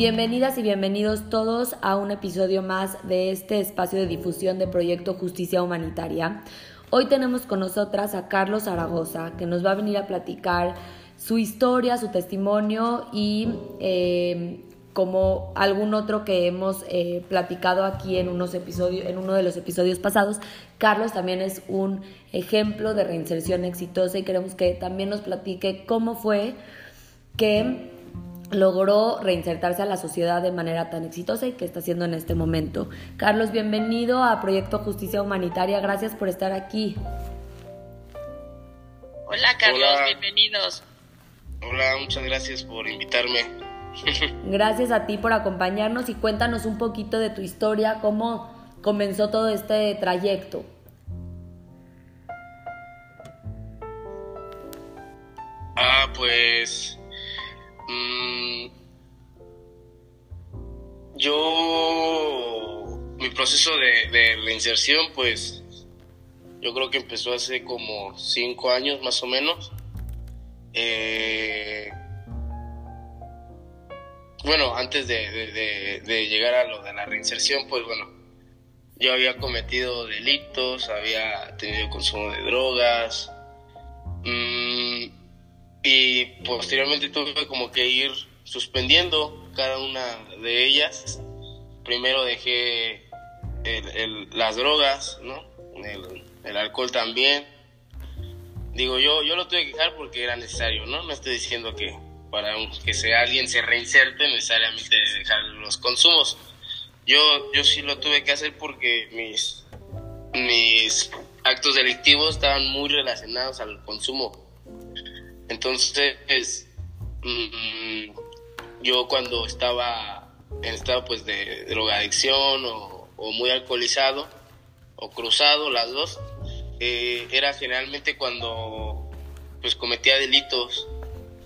Bienvenidas y bienvenidos todos a un episodio más de este espacio de difusión de Proyecto Justicia Humanitaria. Hoy tenemos con nosotras a Carlos Zaragoza, que nos va a venir a platicar su historia, su testimonio y eh, como algún otro que hemos eh, platicado aquí en, unos episodios, en uno de los episodios pasados, Carlos también es un ejemplo de reinserción exitosa y queremos que también nos platique cómo fue que logró reinsertarse a la sociedad de manera tan exitosa y que está haciendo en este momento. Carlos, bienvenido a Proyecto Justicia Humanitaria. Gracias por estar aquí. Hola, Carlos, bienvenidos. Hola, muchas gracias por invitarme. Gracias a ti por acompañarnos y cuéntanos un poquito de tu historia, cómo comenzó todo este trayecto. Ah, pues yo, mi proceso de, reinserción, pues yo creo que empezó hace como cinco años más o menos. Eh, bueno, antes de, llegar a lo de la reinserción, pues bueno, yo había cometido delitos, había tenido consumo de drogas. Mm, y posteriormente tuve como que ir suspendiendo cada una de ellas. Primero dejé las drogas, ¿no? El, alcohol también. Digo, yo, yo lo tuve que dejar porque era necesario, ¿no? No estoy diciendo que para que sea alguien se reinserte necesariamente dejar los consumos. Yo, yo sí lo tuve que hacer porque mis, mis actos delictivos estaban muy relacionados al consumo entonces, mm, yo cuando estaba en estado pues de drogadicción o, muy alcoholizado o cruzado, las dos, eh, era generalmente cuando pues cometía delitos.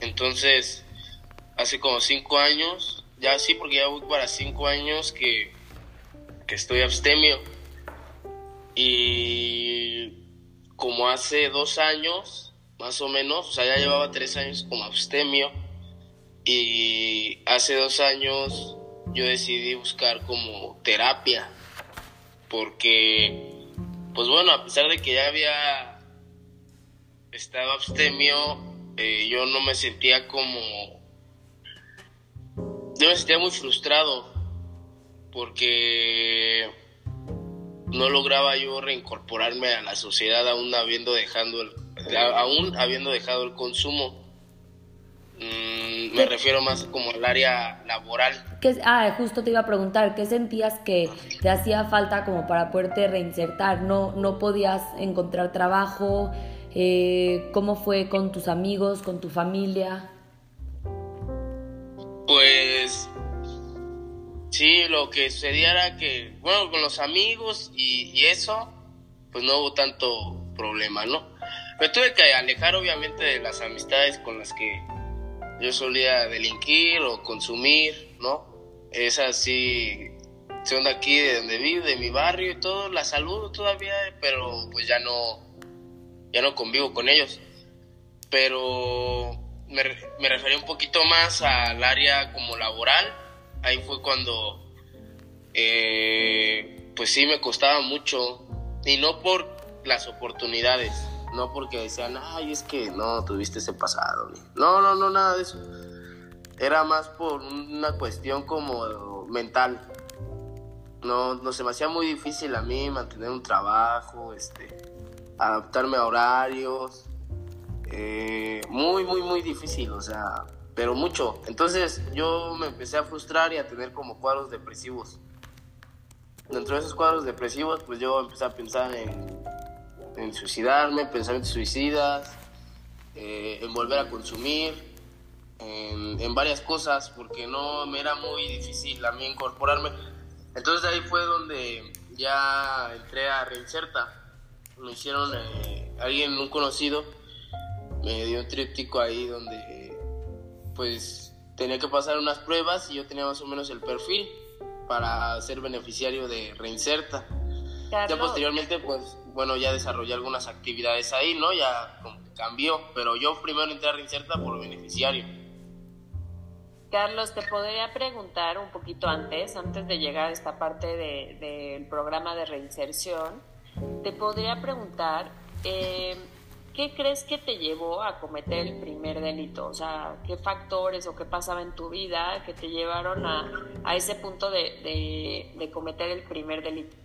Entonces, hace como cinco años, ya sí, porque ya voy para cinco años que, que estoy abstemio. Y como hace dos años, más o menos, o sea, ya llevaba tres años como abstemio y hace dos años yo decidí buscar como terapia porque, pues bueno, a pesar de que ya había estado abstemio, eh, yo no me sentía como, yo me sentía muy frustrado porque no lograba yo reincorporarme a la sociedad aún habiendo dejando el aún habiendo dejado el consumo. Mm, me refiero más como al área laboral. ¿Qué, ah, justo te iba a preguntar, ¿qué sentías que te hacía falta como para poderte reinsertar? ¿No, no podías encontrar trabajo? Eh, ¿Cómo fue con tus amigos, con tu familia? Pues sí, lo que sucedía era que, bueno, con los amigos y, y eso, pues no hubo tanto problema, ¿no? Me tuve que alejar obviamente de las amistades con las que yo solía delinquir o consumir, ¿no? Esas sí son de aquí, de donde vivo, de mi barrio y todo, la saludo todavía, pero pues ya no, ya no convivo con ellos. Pero me, me refería un poquito más al área como laboral, ahí fue cuando, eh, pues sí me costaba mucho, y no por las oportunidades, no porque decían, ay, es que no tuviste ese pasado. No, no, no, nada de eso. Era más por una cuestión como mental. No, no se me hacía muy difícil a mí mantener un trabajo, este, adaptarme a horarios. Eh, muy, muy, muy difícil, o sea, pero mucho. Entonces yo me empecé a frustrar y a tener como cuadros depresivos. Dentro de esos cuadros depresivos, pues yo empecé a pensar en en suicidarme, pensamientos suicidas, eh, en volver a consumir. en, varias cosas porque no me era muy difícil a mí incorporarme. Entonces ahí fue donde ya entré a Reinserta. Me hicieron, eh, alguien, un conocido, me dio un tríptico ahí donde pues tenía que pasar unas pruebas y yo tenía más o menos el perfil para ser beneficiario de Reinserta. Ya posteriormente, pues, bueno, ya desarrollé algunas actividades ahí, ¿no? Ya cambió, pero yo primero entré a Reinserta por beneficiario. Carlos, te podría preguntar un poquito antes, antes de llegar a esta parte del programa de reinserción, te podría preguntar, eh, ¿qué crees que te llevó a cometer el primer delito? O sea, ¿qué factores o qué pasaba en tu vida que te llevaron a, a ese punto de, de, cometer el primer delito?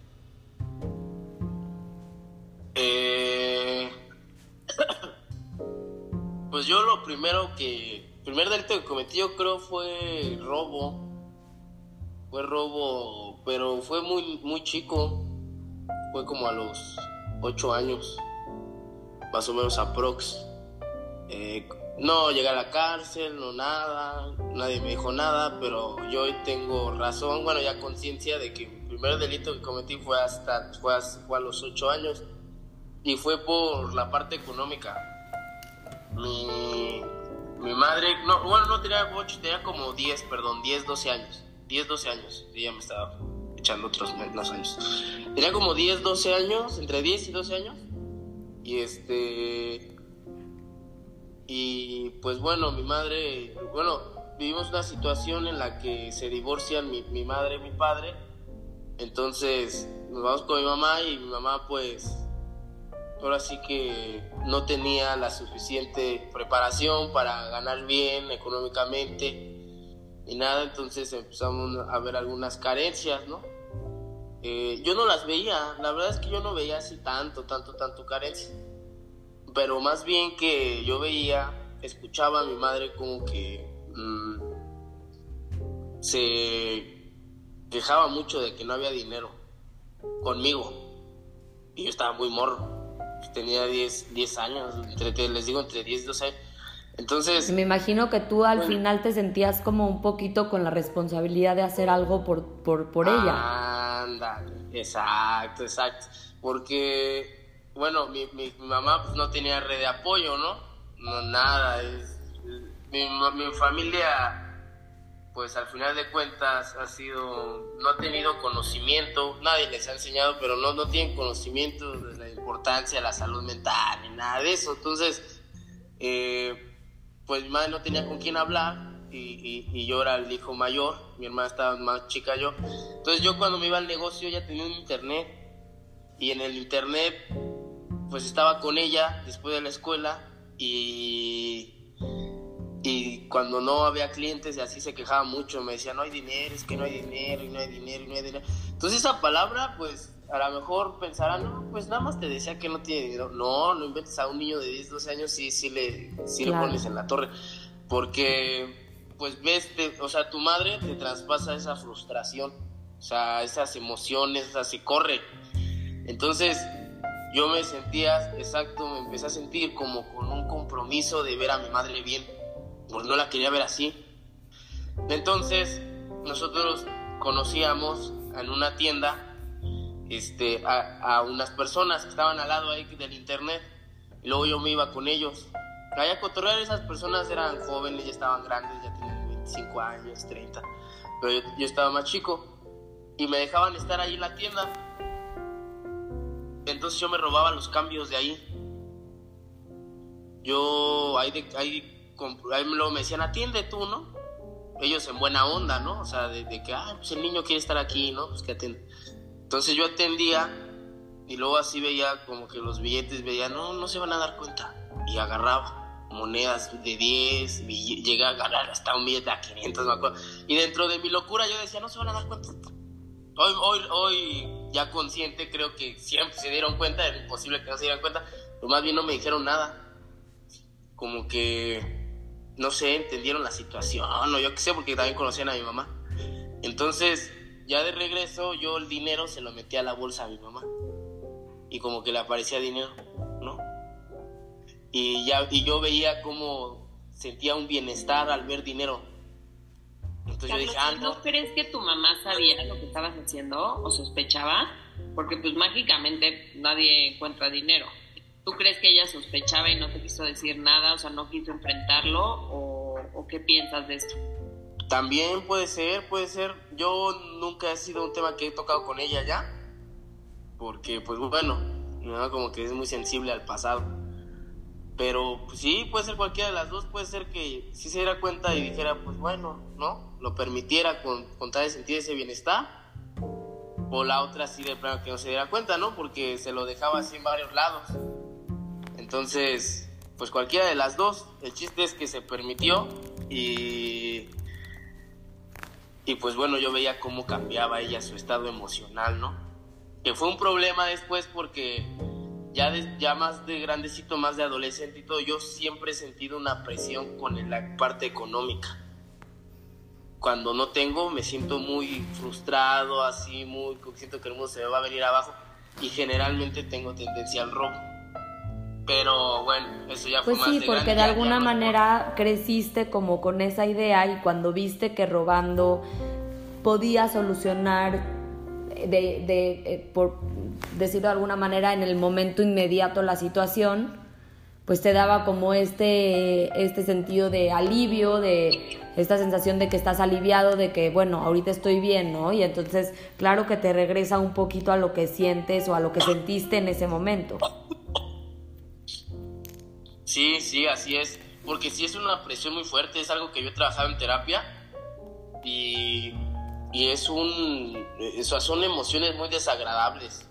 Eh, pues yo lo primero que primer delito que cometí yo creo fue robo. Fue robo, pero fue muy, muy chico. Fue como a los 8 años, más o menos aprox. Eh, no llegué a la cárcel, no nada, nadie me dijo nada, pero yo hoy tengo razón, bueno, ya conciencia de que el primer delito que cometí fue hasta fue a, fue a los 8 años y fue por la parte económica. Mi, mi madre, no, bueno, no tenía 8, tenía como 10, perdón, 10, 12 años. 10, 12 años. Ella me estaba echando otros menos años. Tenía como 10, 12 años, entre 10 y 12 años. Y este. Y pues bueno, mi madre, bueno, vivimos una situación en la que se divorcian mi, mi madre y mi padre. Entonces nos vamos con mi mamá y mi mamá pues ahora sí que no tenía la suficiente preparación para ganar bien económicamente y nada, entonces empezamos a ver algunas carencias, ¿no? Eh, yo no las veía, la verdad es que yo no veía así tanto, tanto, tanto carencia, pero más bien que yo veía, escuchaba a mi madre como que mm, se quejaba mucho de que no había dinero conmigo y yo estaba muy morro tenía 10, 10 años, entre, les digo entre 10 y 12 años. Entonces... Me imagino que tú al final te sentías como un poquito con la responsabilidad de hacer algo por, por, por ella. Anda, exacto, exacto. Porque, bueno, mi, mi, mamá pues, no tenía red de apoyo, ¿no? No, nada. Es, mi, mi familia pues al final de cuentas ha sido, no ha tenido conocimiento, nadie les ha enseñado, pero no, no tienen conocimiento de importancia la salud mental ni nada de eso. Entonces, eh, pues mi madre no tenía con quién hablar y, y, yo era el hijo mayor, mi hermana estaba más chica yo. Entonces yo cuando me iba al negocio ya tenía un internet y en el internet pues estaba con ella después de la escuela y y cuando no había clientes y así se quejaba mucho, me decía, no hay dinero, es que no hay dinero, y no hay dinero, y no hay dinero. Entonces esa palabra, pues a lo mejor pensarán, no, pues nada más te decía que no tiene dinero. No, no inventes a un niño de 10, 12 años, sí, sí le, sí lo pones en la torre. Porque, pues ves, o sea, tu madre te traspasa esa frustración, o sea, esas emociones, así corre. Entonces, yo me sentía, exacto, me empecé a sentir como con un compromiso de ver a mi madre bien pues no la quería ver así. Entonces, nosotros conocíamos en una tienda este, a, unas personas que estaban al lado del internet. Y luego yo me iba con ellos. Allá a cotorrear, esas personas eran jóvenes, ya estaban grandes, ya tenían 25 años, 30. Pero yo, yo estaba más chico. Y me dejaban estar ahí en la tienda. Entonces yo me robaba los cambios de ahí. Yo, ahí, de, ahí ahí luego me decían, atiende tú, ¿no? Ellos en buena onda, ¿no? O sea, de, que, ah, pues el niño quiere estar aquí, ¿no? Pues que atiende. Entonces yo atendía y luego así veía como que los billetes, veía, no, no se van a dar cuenta. Y agarraba monedas de 10, llegué a ganar hasta un billete a 500, me acuerdo. Y dentro de mi locura yo decía, no se van a dar cuenta. Hoy, hoy, hoy ya consciente creo que siempre se dieron cuenta, era imposible que no se dieran cuenta, pero más bien no me dijeron nada. Como que no sé, entendieron la situación, o yo qué sé, porque también conocían a mi mamá. Entonces, ya de regreso, yo el dinero se lo metí a la bolsa a mi mamá. Y como que le aparecía dinero, ¿no? Y, ya, y yo veía cómo sentía un bienestar al ver dinero. Entonces yo dije, ah, no. crees que tu mamá sabía lo que estabas haciendo o sospechaba? Porque pues mágicamente nadie encuentra dinero. ¿Tú crees que ella sospechaba y no te quiso decir nada, o sea, no quiso enfrentarlo o, o qué piensas de esto? También puede ser, puede ser. Yo nunca he sido un tema que he tocado con ella ya, porque pues bueno, como que es muy sensible al pasado. Pero pues, sí, puede ser cualquiera de las dos, puede ser que sí se diera cuenta y dijera, pues bueno, ¿no? Lo permitiera con, con tal de sentir ese bienestar. O la otra sí de plano que no se diera cuenta, ¿no? Porque se lo dejaba así en varios lados. Entonces, pues cualquiera de las dos. El chiste es que se permitió y y pues bueno, yo veía cómo cambiaba ella su estado emocional, ¿no? Que fue un problema después porque ya, ya más de grandecito, más de adolescente y todo, yo siempre he sentido una presión con la parte económica. Cuando no tengo, me siento muy frustrado, así, muy, siento que el mundo se me va a venir abajo y generalmente tengo tendencia al robo. Pero bueno, eso ya fue pues más sí, porque de alguna manera creciste como con esa idea y cuando viste que robando podía solucionar de, de eh, por decirlo de alguna manera en el momento inmediato la situación, pues te daba como este, este sentido de alivio, de esta sensación de que estás aliviado, de que, bueno, ahorita estoy bien, ¿no? Y entonces, claro que te regresa un poquito a lo que sientes o a lo que sentiste en ese momento. Sí, sí, así es. Porque sí es una presión muy fuerte, es algo que yo he trabajado en terapia y, y es un. Son emociones muy desagradables.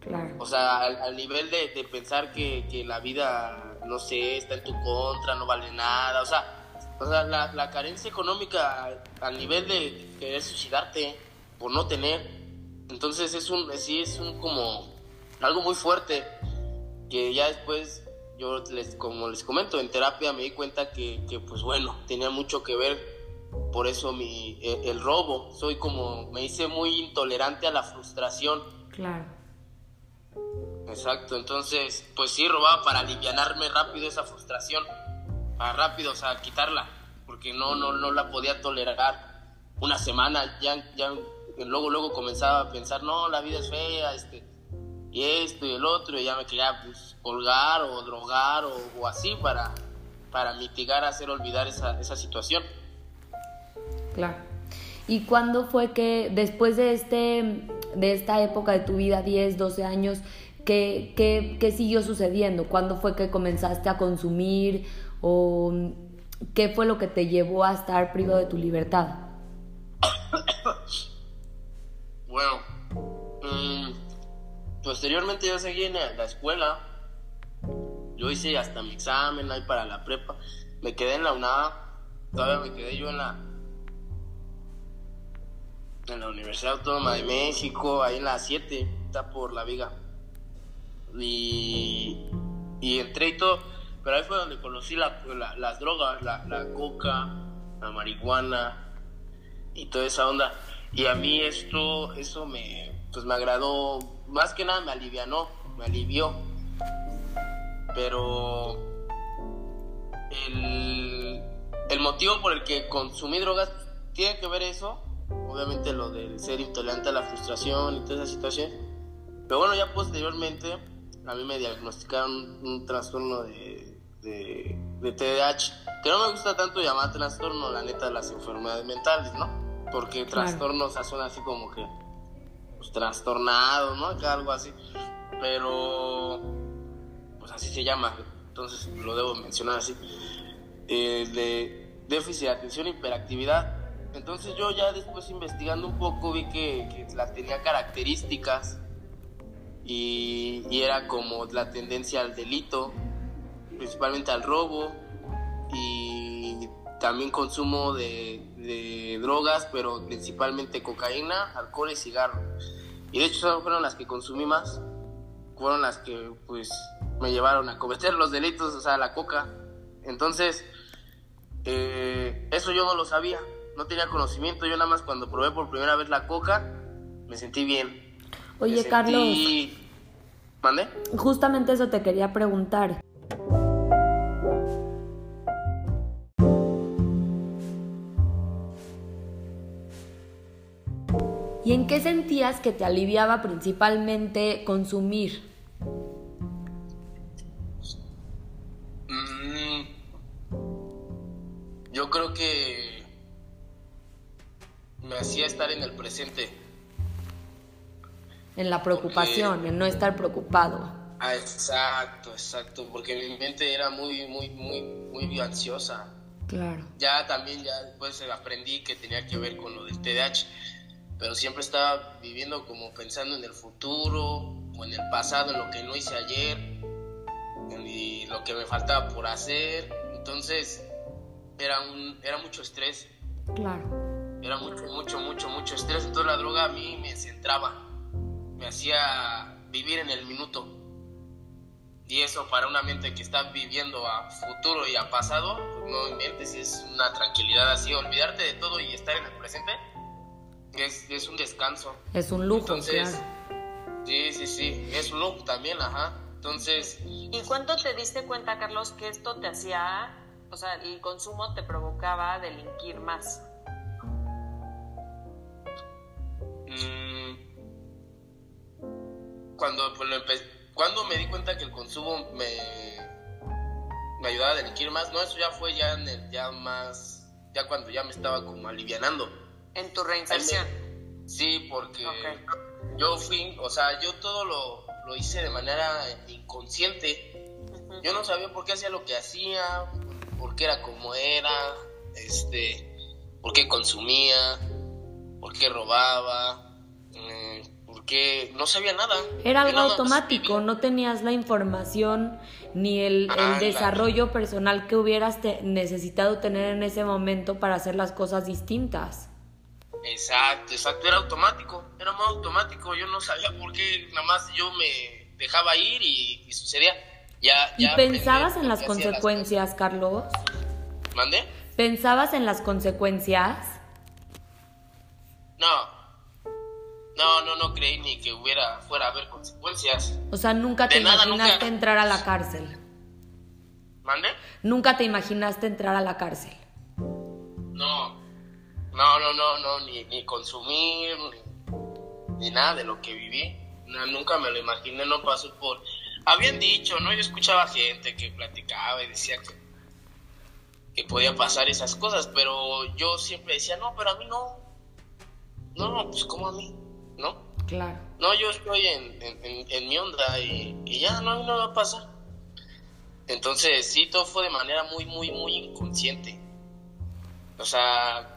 Claro. O sea, al, nivel de, de pensar que, que, la vida, no sé, está en tu contra, no vale nada. O sea, o sea la, la carencia económica al nivel de querer suicidarte por no tener. Entonces es un, sí es un como algo muy fuerte que ya después yo les, como les comento, en terapia me di cuenta que, que pues bueno, tenía mucho que ver por eso mi, e, el, robo. Soy como, me hice muy intolerante a la frustración. Claro. Exacto, entonces, pues sí, robaba para alivianarme rápido esa frustración, para rápido, o sea, quitarla, porque no, no, no la podía tolerar. Una semana ya, ya, luego, luego comenzaba a pensar, no, la vida es fea, este, y esto y el otro, y ya me quería pues, colgar o drogar o, así para, para mitigar, hacer olvidar esa, esa situación. Claro. ¿Y cuándo fue que, después de, este, de esta época de tu vida, 10, 12 años, ¿qué, qué, qué siguió sucediendo? ¿Cuándo fue que comenzaste a consumir? ¿O qué fue lo que te llevó a estar privado de tu libertad? bueno, posteriormente yo seguí en la escuela. Yo hice hasta mi examen ahí para la prepa. Me quedé en la UNAM. Todavía me quedé yo en la en la Universidad Autónoma de México, ahí en la 7, está por la Viga. Y, y entré y todo, pero ahí fue donde conocí la, las drogas, la, la coca, la marihuana y toda esa onda. Y a mí esto, eso me, pues me agradó, más que nada me alivianó, me alivió. Pero el, el motivo por el que consumí drogas tiene que ver eso, obviamente lo del ser intolerante a la frustración y toda esa situación. Pero bueno, ya posteriormente a mí me diagnosticaron un trastorno de, de, de TDAH, que no me gusta tanto llamar trastorno, la neta, de las enfermedades mentales, ¿no? Porque trastornos suena así como que pues, trastornado, ¿no? algo así. Pero, pues así se llama, entonces lo debo mencionar así. Eh, de déficit de atención e hiperactividad. Entonces yo ya después investigando un poco vi que, que la tenía características y, era como la tendencia al delito, principalmente al robo y también consumo de, de drogas, pero principalmente cocaína, alcohol y cigarro. Y de hecho fueron las que consumí más, fueron las que pues me llevaron a cometer los delitos, o sea, la coca. Entonces, eh, eso yo no lo sabía, no tenía conocimiento, yo nada más cuando probé por primera vez la coca, me sentí bien. Oye, Carlos. ¿Mande? Justamente eso te quería preguntar. ¿Y en qué sentías que te aliviaba principalmente consumir? Mm, yo creo que me hacía estar en el presente. En la preocupación, en no estar preocupado. Ah, exacto, exacto, porque mi mente era muy, muy, muy, muy ansiosa. Claro. Ya también, ya después aprendí que tenía que ver con lo del TDAH pero siempre estaba viviendo como pensando en el futuro o en el pasado, en lo que no hice ayer, y lo que me faltaba por hacer. Entonces, era, un, era mucho estrés. Claro. Era mucho, mucho, mucho, mucho estrés. Entonces la droga a mí me centraba, me hacía vivir en el minuto. Y eso para una mente que está viviendo a futuro y a pasado, no inventes, es una tranquilidad así, olvidarte de todo y estar en el presente es, un descanso. Es un lujo, Entonces, Sí, sí, sí, es un lujo también, ajá. Entonces... ¿Y cuándo te diste cuenta, Carlos, que esto te hacía, o sea, el consumo te provocaba delinquir más? Mm, cuando, pues, cuando me di cuenta que el consumo me, me ayudaba a delinquir más, no, eso ya fue ya en el, ya más, ya cuando ya me estaba como alivianando en tu reinserción. Sí, porque yo fui, o sea, yo todo lo, lo hice de manera inconsciente. Yo no sabía por qué hacía lo que hacía, por qué era como era, este, por qué consumía, por qué robaba, eh, por qué no sabía nada. Era algo automático, no tenías la información ni el, el desarrollo personal que hubieras necesitado tener en ese momento para hacer las cosas distintas. Exacto, exacto, era automático, era más automático, yo no sabía por qué, nada más yo me dejaba ir y, sucedía. Ya, ¿Y pensabas en las consecuencias, Carlos? ¿Mande? ¿Pensabas en las consecuencias? No, no, no, no creí ni que hubiera, fuera a haber consecuencias. O sea, nunca te imaginaste entrar a la cárcel. ¿Mande? Nunca te imaginaste entrar a la cárcel. No, no, no, no, no, ni, ni consumir, ni, nada de lo que viví. nunca me lo imaginé, no pasó por... Habían dicho, ¿no? Yo escuchaba gente que platicaba y decía que, que podía pasar esas cosas, pero yo siempre decía, no, pero a mí no. No, pues como a mí, ¿no? Claro. No, yo estoy en, en, en, mi onda y, y, ya, no, no va a pasar. Entonces, sí, todo fue de manera muy, muy, muy inconsciente. O sea,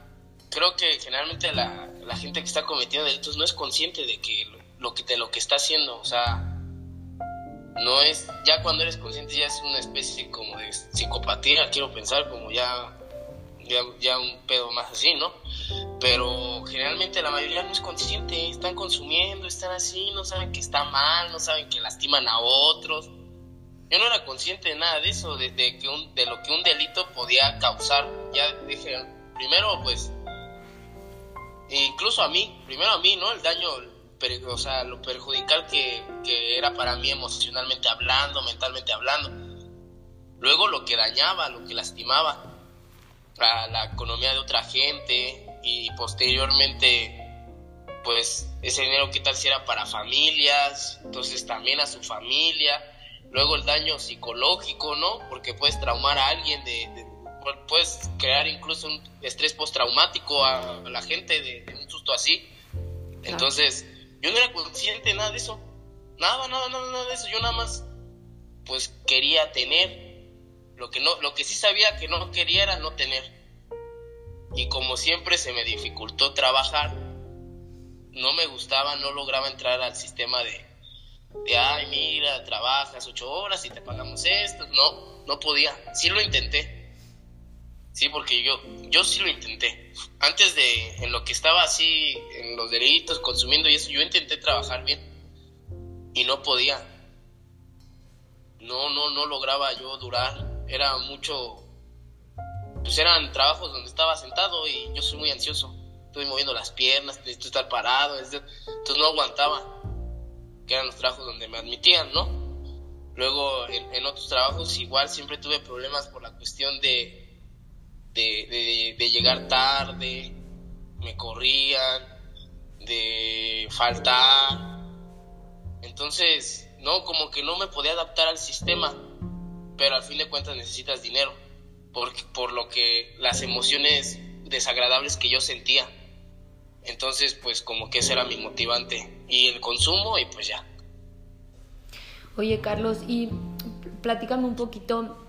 creo que generalmente la, la, gente que está cometiendo delitos no es consciente de que lo, que de lo que está haciendo, o sea, no es, ya cuando eres consciente ya es una especie como de psicopatía, quiero pensar, como ya, ya, ya un pedo más así, ¿no? Pero generalmente la mayoría no es consciente, están consumiendo, están así, no saben que está mal, no saben que lastiman a otros. Yo no era consciente de nada de eso, de, de que un, de lo que un delito podía causar. Ya dije, primero pues incluso a mí, primero a mí, ¿no? El daño, o sea, lo perjudicial que, que era para mí emocionalmente hablando, mentalmente hablando. Luego lo que dañaba, lo que lastimaba a la economía de otra gente y posteriormente pues ese dinero qué tal si era para familias, entonces también a su familia, luego el daño psicológico, ¿no? Porque puedes traumar a alguien de puedes crear incluso un estrés postraumático a, la gente de, un susto así. Entonces, yo no era consciente de nada de eso. Nada, nada, nada, nada de eso. Yo nada más, pues quería tener. Lo que, no, lo que sí sabía que no quería era no tener. Y como siempre se me dificultó trabajar, no me gustaba, no lograba entrar al sistema de, de ay, mira, trabajas ocho horas y te pagamos esto. No, no podía. Sí lo intenté Sí, porque yo, yo sí lo intenté. Antes de, en lo que estaba así, en los delitos, consumiendo y eso, yo intenté trabajar bien. Y no podía. No, no, no lograba yo durar. Era mucho, pues eran trabajos donde estaba sentado y yo soy muy ansioso. Estoy moviendo las piernas, necesito estar parado, entonces no aguantaba. Que eran los trabajos donde me admitían, ¿no? Luego en, en otros trabajos igual siempre tuve problemas por la cuestión de de, llegar tarde, me corrían, de faltar. Entonces, no, como que no me podía adaptar al sistema, pero al fin de cuentas necesitas dinero, por, por lo que las emociones desagradables que yo sentía. Entonces, pues como que ese era mi motivante. Y el consumo y pues ya. Oye, Carlos, y platícame un poquito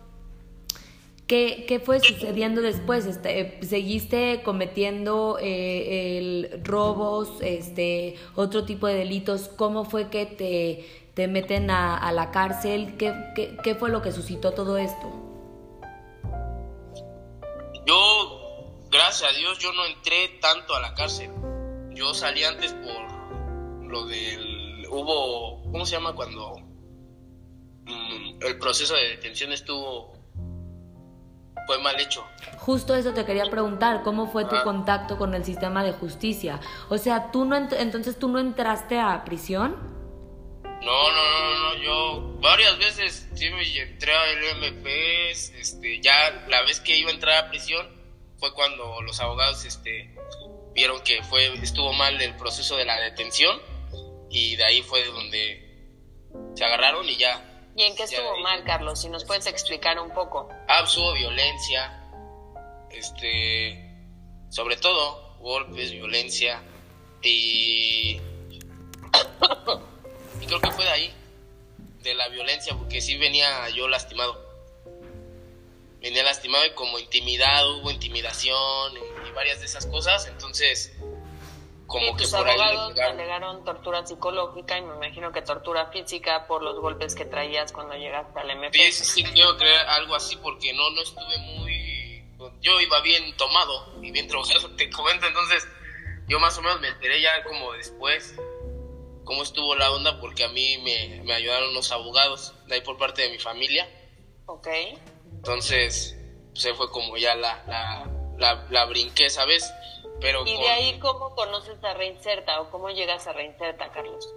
¿Qué, fue sucediendo después? Este, ¿Seguiste cometiendo eh, robos, este, otro tipo de delitos? ¿Cómo fue que te, te meten a, la cárcel? ¿Qué, ¿Qué, fue lo que suscitó todo esto? Yo, gracias a Dios, yo no entré tanto a la cárcel. Yo salí antes por lo del... Hubo, ¿cómo se llama cuando mm, el proceso de detención estuvo fue mal hecho. Justo eso te quería preguntar, ¿cómo fue tu contacto con el sistema de justicia? O sea, tú no entonces tú no entraste a prisión? No, no, no, no, yo varias veces sí me entré al MP, este, ya la vez que iba a entrar a prisión fue cuando los abogados este vieron que fue estuvo mal el proceso de la detención y de ahí fue donde se agarraron y ya ¿Y en qué estuvo mal, Carlos? Si nos puedes explicar un poco. Ah, pues, violencia, este, sobre todo golpes, violencia y, y creo que fue de ahí, de la violencia, porque sí venía yo lastimado. Venía lastimado y como intimidado, hubo intimidación y varias de esas cosas, entonces como que por abogados ahí alegaron tortura psicológica y me imagino que tortura física por los golpes que traías cuando llegaste al MP. Sí, sí, quiero creer algo así porque no, no estuve muy... Yo iba bien tomado y bien drogado, te comento, entonces yo más o menos me enteré ya como después cómo estuvo la onda porque a mí me, me ayudaron los abogados de ahí por parte de mi familia. Ok. Entonces, pues fue como ya la, la, la, la brinqué, ¿sabes? Y de ahí, ¿cómo conoces a Reinserta o cómo llegas a Reinserta, Carlos?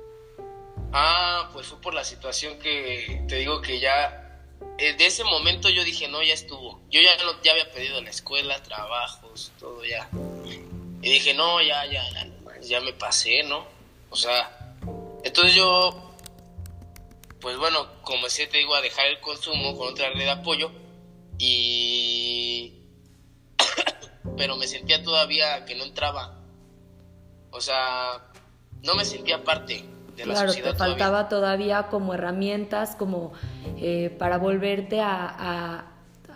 Ah, pues fue por la situación que te digo que ya, eh, de ese momento yo dije, no, ya estuvo. Yo ya, ya había pedido la escuela, trabajos, todo ya. Y dije, no, ya, ya, ya, ya me pasé, ¿no? O sea, entonces yo, pues bueno, comencé, te digo, a dejar el consumo con otra red de apoyo y pero me sentía todavía que no entraba. O sea, no me sentía parte de la claro, sociedad. Claro, te faltaba todavía. como herramientas, como eh, para volverte a,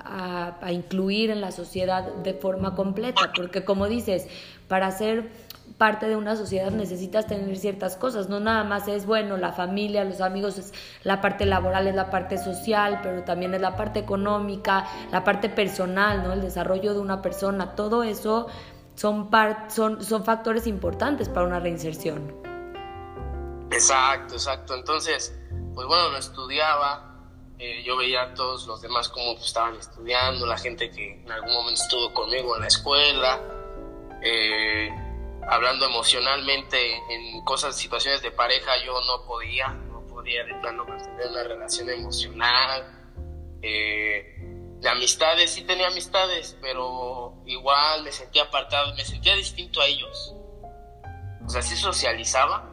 a, a incluir en la sociedad de forma completa, porque como dices, para ser parte de una sociedad necesitas tener ciertas cosas, no nada más es, bueno, la familia, los amigos, es la parte laboral, es la parte social, pero también es la parte económica, la parte personal, ¿no? El desarrollo de una persona, todo eso son, son, son factores importantes para una reinserción. Exacto, exacto. Entonces, pues bueno, no estudiaba, eh, yo veía a todos los demás cómo estaban estudiando, la gente que en algún momento estuvo conmigo en la escuela. Eh, hablando emocionalmente en cosas, situaciones de pareja, yo no podía, no podía de plano mantener una relación emocional. Eh, de amistades, sí tenía amistades, pero igual me sentía apartado, me sentía distinto a ellos. O sea, sí socializaba,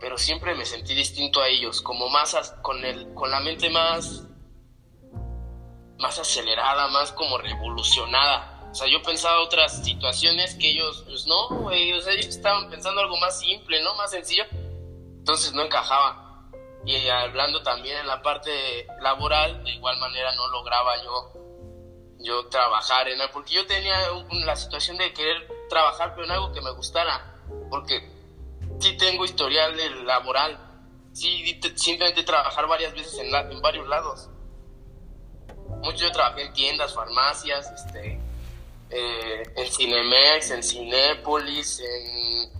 pero siempre me sentí distinto a ellos, como más con, el, con la mente más, más acelerada, más como revolucionada o sea, yo pensaba otras situaciones que ellos, pues no, güey, o sea, ellos estaban pensando algo más simple, ¿no? Más sencillo. Entonces no encajaba. Y hablando también en la parte laboral, de igual manera no lograba yo, yo trabajar en algo, porque yo tenía la situación de querer trabajar, pero en algo que me gustara, porque sí tengo historial laboral, sí simplemente trabajar varias veces en, en varios lados. Mucho yo trabajé en tiendas, farmacias, este, eh, en Cinemex, en Cinépolis, en,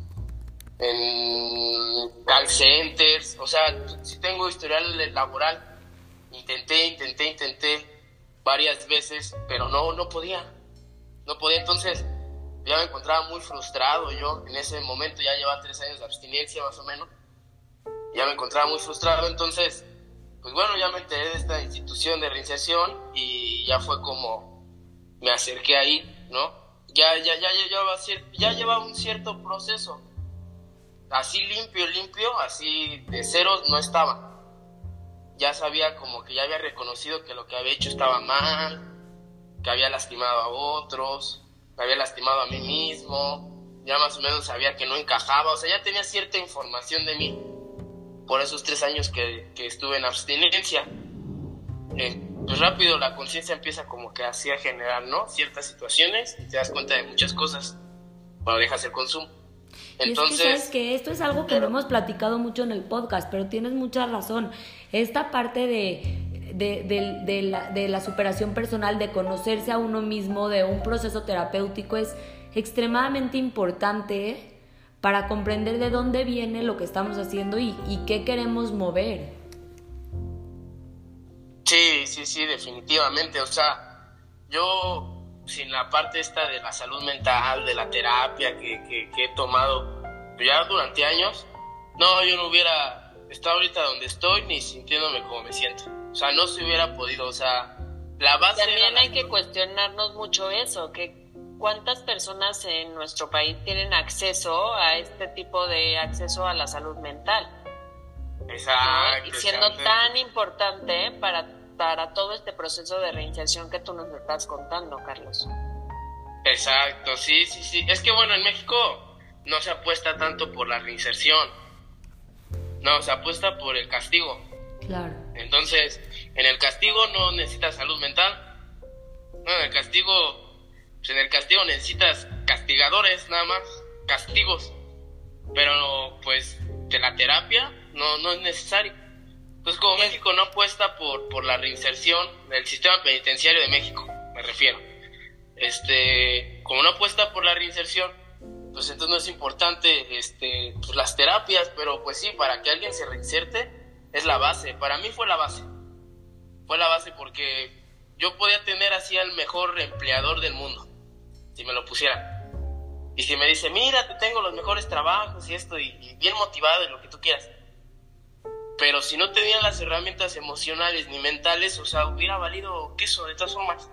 en call centers, o sea, sí tengo historial laboral. Intenté, intenté, intenté varias veces, pero no, no podía. No podía, entonces ya me encontraba muy frustrado yo en ese momento, ya llevaba tres años de abstinencia más o menos, ya me encontraba muy frustrado, entonces, pues bueno, ya me enteré de esta institución de reinserción y ya fue como me acerqué ahí ¿no? Ya, ya, ya, ya, ya llevaba un cierto proceso. así limpio, limpio, así de cero no estaba. Ya sabía como que ya había reconocido que lo que había hecho estaba mal, que había lastimado a otros, que había lastimado a mí mismo, ya más o menos sabía que no encajaba, o sea, ya tenía cierta información de mí por esos tres años que, estuve en abstinencia. Rápido la conciencia empieza como que así a generar, ¿no? Ciertas situaciones y te das cuenta de muchas cosas cuando dejas el consumo. Entonces, y es que sabes que esto es algo que no hemos platicado mucho en el podcast, pero tienes mucha razón. Esta parte de, de, la, de la superación personal, de conocerse a uno mismo, de un proceso terapéutico, es extremadamente importante para comprender de dónde viene lo que estamos haciendo y, y qué queremos mover. Sí, sí, sí, definitivamente. O sea, yo sin la parte esta de la salud mental, de la terapia que, he tomado ya durante años, no, yo no hubiera estado ahorita donde estoy ni sintiéndome como me siento. O sea, no se hubiera podido, o sea, la base... También hay que cuestionarnos mucho eso, que cuántas personas en nuestro país tienen acceso a este tipo de acceso a la salud mental. Exacto. Y siendo tan importante para para todo este proceso de reinserción que tú nos estás contando, Carlos. Exacto, sí, sí, sí. Es que bueno, en México no se apuesta tanto por la reinserción. No, se apuesta por el castigo. Claro. Entonces, en el castigo no necesitas salud mental. No, en el castigo, pues en el castigo necesitas castigadores, nada más, castigos. Pero pues de la terapia no, no es necesario. Entonces, como México no apuesta por, por la reinserción del sistema penitenciario de México, me refiero. Este, como no apuesta por la reinserción, pues entonces no es importante este, pues las terapias, pero pues sí, para que alguien se reinserte es la base. Para mí fue la base. Fue la base porque yo podía tener así al mejor empleador del mundo, si me lo pusiera. Y si me dice, mira, te tengo los mejores trabajos y esto, y bien motivado y lo que tú quieras pero si no tenían las herramientas emocionales ni mentales, o sea, hubiera valido queso de todas formas.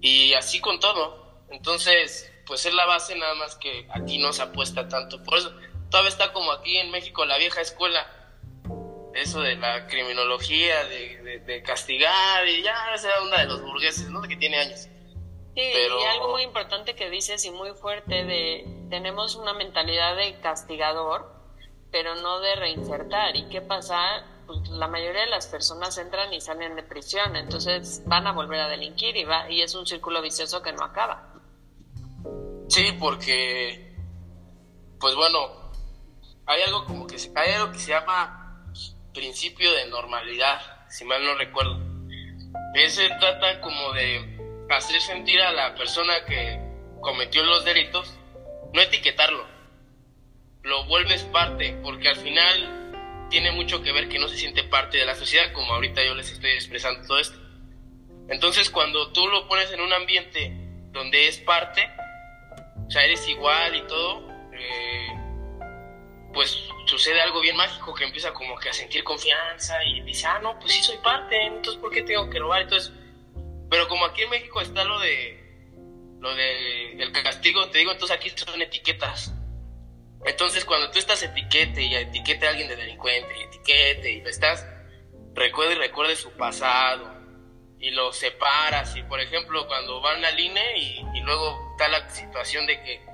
Y así con todo. Entonces, pues es la base nada más que aquí no se apuesta tanto. Por eso todavía está como aquí en México la vieja escuela. Eso de la criminología, de, castigar, y ya esa onda de los burgueses, ¿no? De que tiene años. Sí, y algo muy importante que dices y muy fuerte de tenemos una mentalidad de castigador pero no de reinsertar. ¿Y qué pasa? Pues la mayoría de las personas entran y salen de prisión, entonces van a volver a delinquir y, va, y es un círculo vicioso que no acaba. Sí, porque, pues bueno, hay algo como que hay algo que se llama principio de normalidad, si mal no recuerdo. Ese trata como de hacer sentir a la persona que cometió los delitos, no etiquetarlo lo vuelves parte, porque al final tiene mucho que ver que no se siente parte de la sociedad, como ahorita yo les estoy expresando todo esto. Entonces cuando tú lo pones en un ambiente donde es parte, o sea, eres igual y todo, eh, pues sucede algo bien mágico que empieza como que a sentir confianza y dice, ah, no, pues sí soy parte, entonces ¿por qué tengo que robar? Entonces, pero como aquí en México está lo de lo de el castigo, te digo, entonces aquí son etiquetas. Entonces, cuando tú estás etiquete y etiquete a alguien de delincuente y etiquete y lo estás, recuerda y recuerde su pasado y lo separas. Y por ejemplo, cuando van al INE y, luego está la situación de que,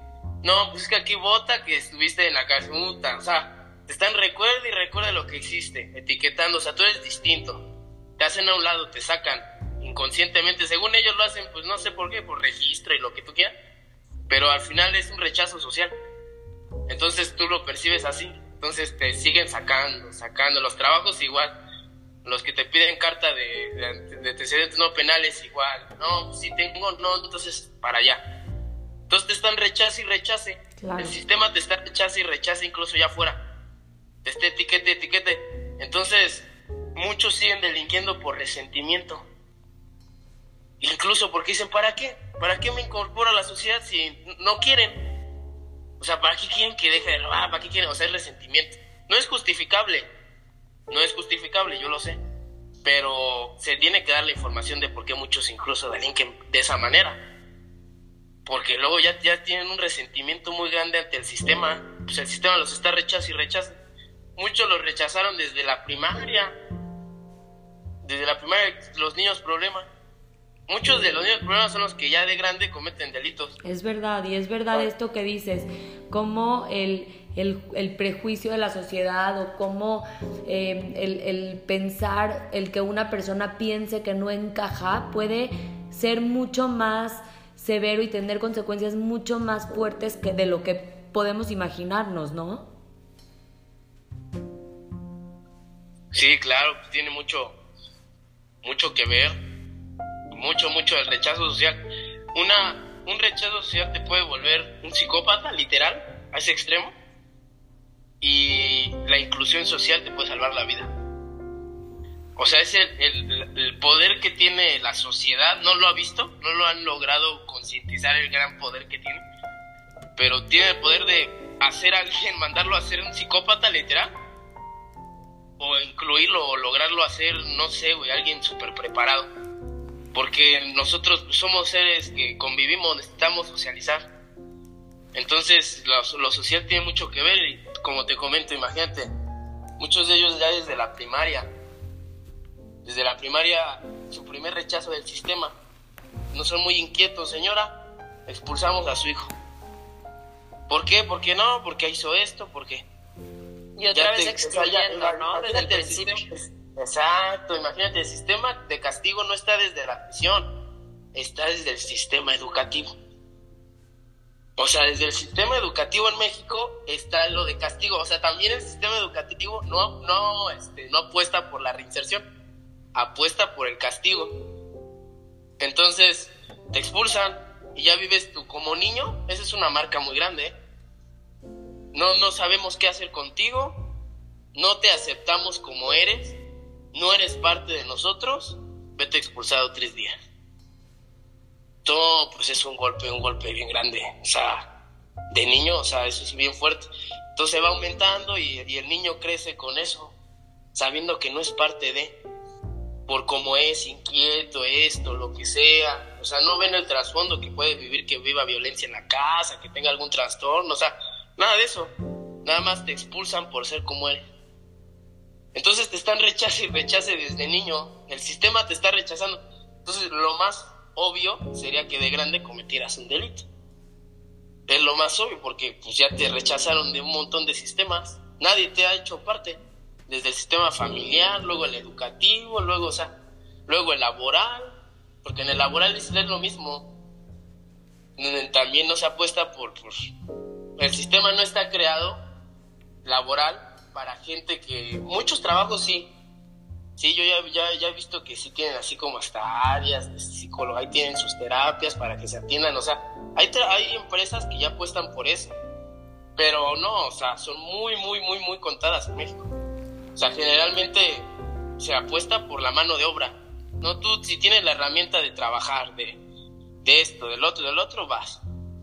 no, pues es que aquí vota que estuviste en la cárcel, o sea, te están recuerda y recuerda lo que hiciste, etiquetando, o sea, tú eres distinto. Te hacen a un lado, te sacan inconscientemente, según ellos lo hacen, pues no sé por qué, por registro y lo que tú quieras, pero al final es un rechazo social. Entonces tú lo percibes así. Entonces te siguen sacando, sacando. Los trabajos igual. Los que te piden carta de, de, antecedentes no penales igual. No, si tengo, no, entonces para allá. Entonces te están rechace y rechace. El sistema te está rechace y rechace incluso ya afuera. Te está etiquete, etiquete. Entonces muchos siguen delinquiendo por resentimiento. Incluso porque dicen, ¿para qué? ¿Para qué me incorporo a la sociedad si no quieren? O sea, ¿para qué quieren que deje de? ¿Para qué quieren? O sea, el resentimiento. No es justificable. No es justificable, yo lo sé. Pero se tiene que dar la información de por qué muchos incluso delinquen de esa manera. Porque luego ya, ya tienen un resentimiento muy grande ante el sistema. pues el sistema los está rechazando y rechaza. Muchos los rechazaron desde la primaria. Desde la primaria los niños problemas. Muchos de los niños problemas son los que ya de grande cometen delitos. Es verdad, y es verdad esto que dices, como el, el, prejuicio de la sociedad o como eh, el, el pensar, el que una persona piense que no encaja puede ser mucho más severo y tener consecuencias mucho más fuertes que de lo que podemos imaginarnos, ¿no? Sí, claro, tiene mucho, mucho que ver, mucho, mucho el rechazo social. Una, un rechazo social te puede volver un psicópata, literal, a ese extremo, y la inclusión social te puede salvar la vida. O sea, es el, poder que tiene la sociedad, no lo ha visto, no lo han logrado concientizar el gran poder que tiene, pero tiene el poder de hacer a alguien, mandarlo a ser un psicópata literal, o incluirlo, o lograrlo hacer, no sé, güey, alguien súper preparado. Porque nosotros somos seres que convivimos, necesitamos socializar. Entonces, lo, lo social tiene mucho que ver, y como te comento, imagínate, muchos de ellos ya desde la primaria desde la primaria su primer rechazo del sistema. No son muy inquietos, señora. Expulsamos a su hijo. ¿Por qué? ¿Por qué no? Porque hizo esto, ¿por qué? Y otra vez excluyendo, ¿no? Desde el principio. Exacto, imagínate, el sistema de castigo no está desde la prisión, está desde el sistema educativo. O sea, desde el sistema educativo en México está lo de castigo. O sea, también el sistema educativo no, no, este, no apuesta por la reinserción apuesta por el castigo. Entonces, te expulsan y ya vives tú como niño, esa es una marca muy grande. ¿eh? No, no sabemos qué hacer contigo, no te aceptamos como eres, no eres parte de nosotros, vete expulsado tres días. Todo pues es un golpe, un golpe bien grande, o sea, de niño, o sea, eso es bien fuerte. Entonces va aumentando y el niño crece con eso, sabiendo que no es parte de por cómo es, inquieto, esto, lo que sea. O sea, no ven el trasfondo que puede vivir, que viva violencia en la casa, que tenga algún trastorno, o sea, nada de eso. Nada más te expulsan por ser como él. Entonces te están rechazando y rechace desde niño. El sistema te está rechazando. Entonces lo más obvio sería que de grande cometieras un delito. Es lo más obvio porque pues ya te rechazaron de un montón de sistemas. Nadie te ha hecho parte desde el sistema familiar, luego el educativo, luego, o sea, luego el laboral, porque en el laboral es lo mismo. También no se apuesta por, el sistema no está creado laboral para gente que muchos trabajos sí. Sí, yo ya, ya, ya he visto que sí tienen así como hasta áreas de psicólogo, ahí tienen sus terapias para que se atiendan, o sea, hay, hay empresas que ya apuestan por eso, pero no, o sea, son muy, muy, muy, muy contadas en México. O sea, generalmente se apuesta por la mano de obra. No, tú si tienes la herramienta de trabajar, de, de esto, del otro, del otro, vas.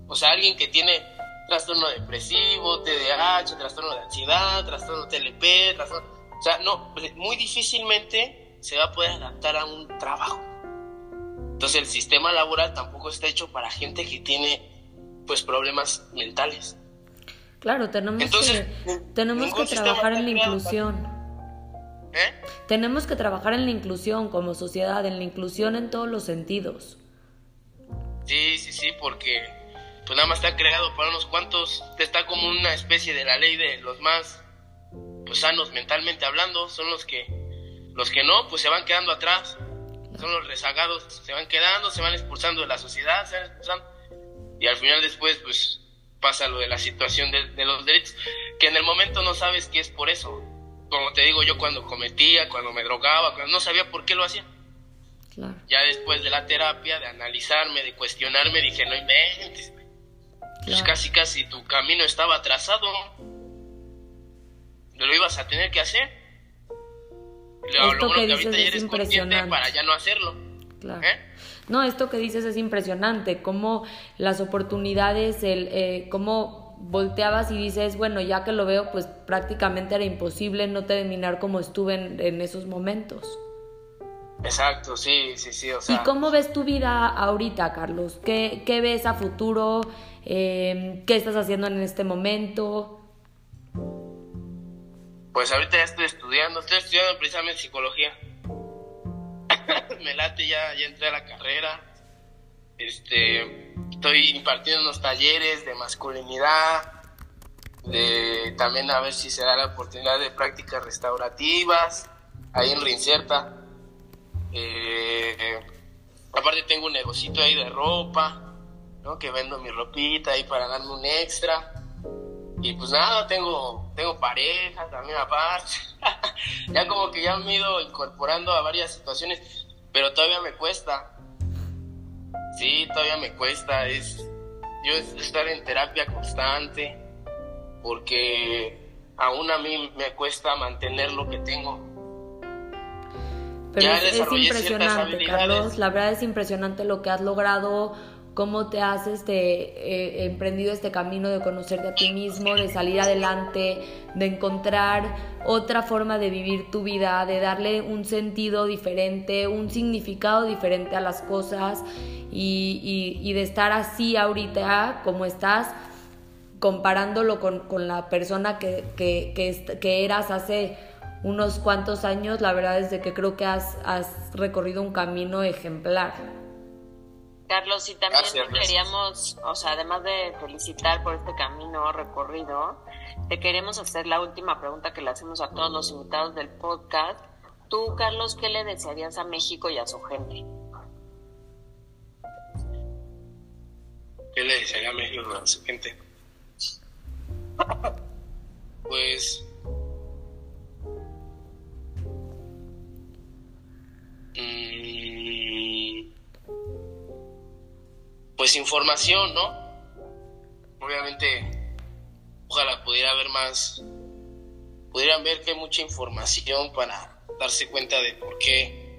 O sea, alguien que tiene trastorno depresivo, TDAH, trastorno de ansiedad, trastorno TLP, trastorno... O sea, no, muy difícilmente se va a poder adaptar a un trabajo. Entonces el sistema laboral tampoco está hecho para gente que tiene pues problemas mentales. Claro, tenemos que, tenemos que trabajar en la inclusión. ¿Eh? Tenemos que trabajar en la inclusión como sociedad, en la inclusión en todos los sentidos. Sí, sí, sí, porque pues nada más está creado para unos cuantos, está como una especie de la ley de los más pues sanos mentalmente hablando, son los que los que no, pues se van quedando atrás, son los rezagados, se van quedando, se van expulsando de la sociedad, se van expulsando. Y al final después pues pasa lo de la situación de, de los derechos, que en el momento no sabes que es por eso, como te digo yo, cuando cometía, cuando me drogaba, cuando no sabía por qué lo hacía. Ya después de la terapia, de analizarme, de cuestionarme, dije, no inventes. Pues casi, casi tu camino estaba trazado. Lo ibas a tener que hacer. Esto que, dices es impresionante. para ya no hacerlo. ¿Eh? No, esto que dices es impresionante, cómo las oportunidades, el, eh, cómo volteabas y dices, bueno, ya que lo veo, pues prácticamente era imposible no terminar como estuve en, esos momentos. Exacto, sí, sí, sí. O sea, ¿Y cómo ves tu vida ahorita, Carlos? ¿Qué, qué ves a futuro? Eh, ¿Qué estás haciendo en este momento? Pues ahorita ya estoy estudiando, estoy estudiando precisamente psicología. Me late, ya, ya entré a la carrera. Este, estoy impartiendo unos talleres de masculinidad, de también a ver si se da la oportunidad de prácticas restaurativas ahí en Rincerta. Eh, aparte tengo un negocito ahí de ropa, ¿no? Que vendo mi ropita ahí para darme un extra. Y pues nada, tengo, tengo pareja también aparte. ya como que ya me he ido incorporando a varias situaciones, pero todavía me cuesta. Sí, todavía me cuesta. Es yo estar en terapia constante, porque aún a mí me cuesta mantener lo que tengo. Pero es, es impresionante, Carlos. La verdad es impresionante lo que has logrado cómo te has este, eh, emprendido este camino de conocerte a ti mismo, de salir adelante, de encontrar otra forma de vivir tu vida, de darle un sentido diferente, un significado diferente a las cosas y, de estar así ahorita como estás, comparándolo con, la persona que, que, eras hace unos cuantos años, la verdad es de que creo que has, has recorrido un camino ejemplar. Carlos, y también te queríamos, o sea, además de felicitar por este camino recorrido, te queremos hacer la última pregunta que le hacemos a todos los invitados del podcast. Tú, Carlos, ¿qué le desearías a México y a su gente? ¿Qué le desearía a México y a su gente? Pues pues información, ¿no? Obviamente, ojalá pudiera haber más, pudieran ver que hay mucha información para darse cuenta de por qué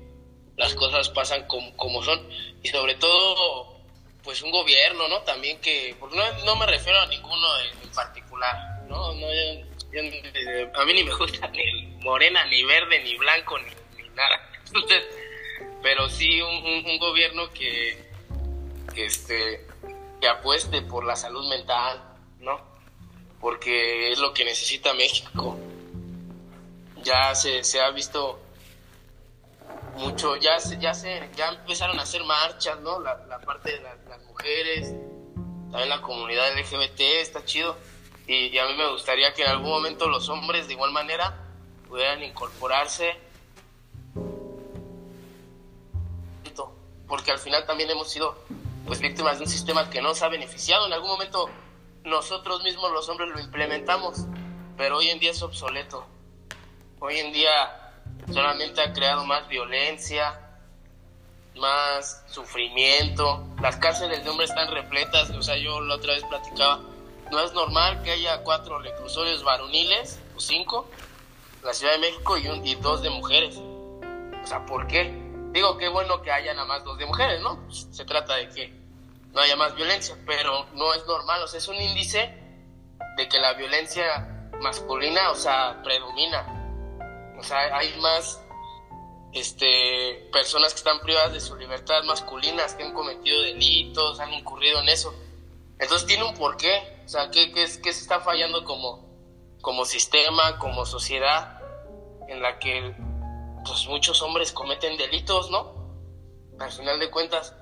las cosas pasan como, son y sobre todo pues un gobierno, ¿no? También que, porque no, me refiero a ninguno en, particular, ¿no? no a mí ni me gusta ni morena, ni verde, ni blanco, ni, nada. Pero sí un gobierno que que, este, que apueste por la salud mental, ¿no? Porque es lo que necesita México. Ya se, se ha visto mucho, ya ya se, ya empezaron a hacer marchas, ¿no? La, la parte de las mujeres, también la comunidad LGBT, está chido. Y, y, a mí me gustaría que en algún momento los hombres de igual manera pudieran incorporarse. Porque al final también hemos sido pues víctimas de un sistema que nos ha beneficiado. En algún momento nosotros mismos los hombres lo implementamos, pero hoy en día es obsoleto. Hoy en día solamente ha creado más violencia, más sufrimiento. Las cárceles de hombres están repletas, o sea, yo la otra vez platicaba, no es normal que haya cuatro reclusorios varoniles, o cinco, en la Ciudad de México y, un, y dos de mujeres. O sea, ¿por qué? Digo, qué bueno que haya nada más dos de mujeres, ¿no? Se trata de que no haya más violencia, pero no es normal, o sea, es un índice de que la violencia masculina, o sea, predomina. O sea, hay más este, personas que están privadas de su libertad masculinas, que han cometido delitos, han incurrido en eso. Entonces tiene un porqué, o sea, ¿qué, qué, qué se está fallando como, como sistema, como sociedad, en la que pues, muchos hombres cometen delitos, ¿no? Al final de cuentas,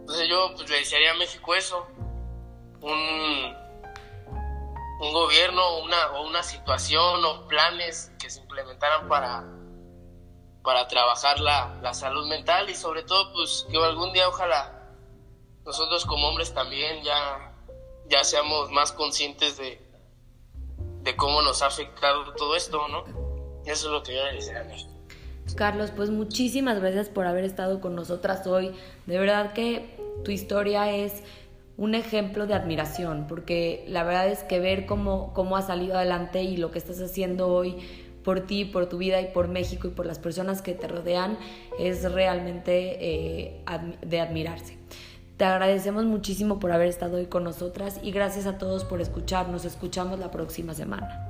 entonces yo pues, le desearía a México eso, un, un gobierno una, o una situación o planes que se implementaran para, para trabajar la, la salud mental y sobre todo pues que algún día ojalá nosotros como hombres también ya, ya seamos más conscientes de, de cómo nos ha afectado todo esto, ¿no? Eso es lo que yo le desearía a México. Carlos, pues muchísimas gracias por haber estado con nosotras hoy. De verdad que tu historia es un ejemplo de admiración, porque la verdad es que ver cómo, cómo has salido adelante y lo que estás haciendo hoy por ti, por tu vida y por México y por las personas que te rodean es realmente eh, de admirarse. Te agradecemos muchísimo por haber estado hoy con nosotras y gracias a todos por escuchar. Nos escuchamos la próxima semana.